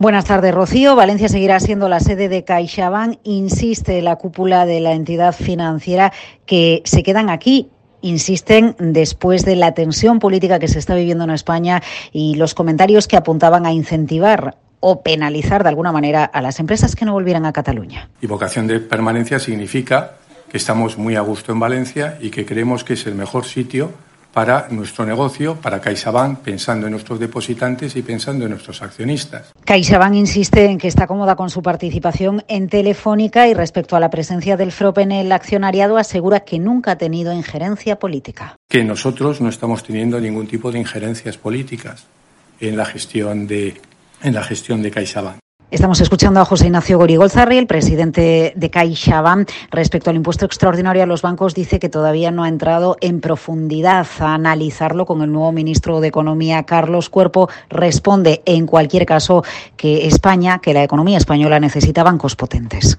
Buenas tardes, Rocío. Valencia seguirá siendo la sede de CaixaBank. Insiste la cúpula de la entidad financiera que se quedan aquí insisten después de la tensión política que se está viviendo en España y los comentarios que apuntaban a incentivar o penalizar de alguna manera a las empresas que no volvieran a Cataluña. Y vocación de permanencia significa que estamos muy a gusto en Valencia y que creemos que es el mejor sitio para nuestro negocio, para CaixaBank, pensando en nuestros depositantes y pensando en nuestros accionistas. CaixaBank insiste en que está cómoda con su participación en Telefónica y respecto a la presencia del FROP en el accionariado asegura que nunca ha tenido injerencia política. Que nosotros no estamos teniendo ningún tipo de injerencias políticas en la gestión de en la gestión de CaixaBank. Estamos escuchando a José Ignacio Gorigolzarri, el presidente de CaixaBank. Respecto al impuesto extraordinario a los bancos, dice que todavía no ha entrado en profundidad a analizarlo con el nuevo ministro de Economía, Carlos Cuerpo. Responde, en cualquier caso, que España, que la economía española necesita bancos potentes.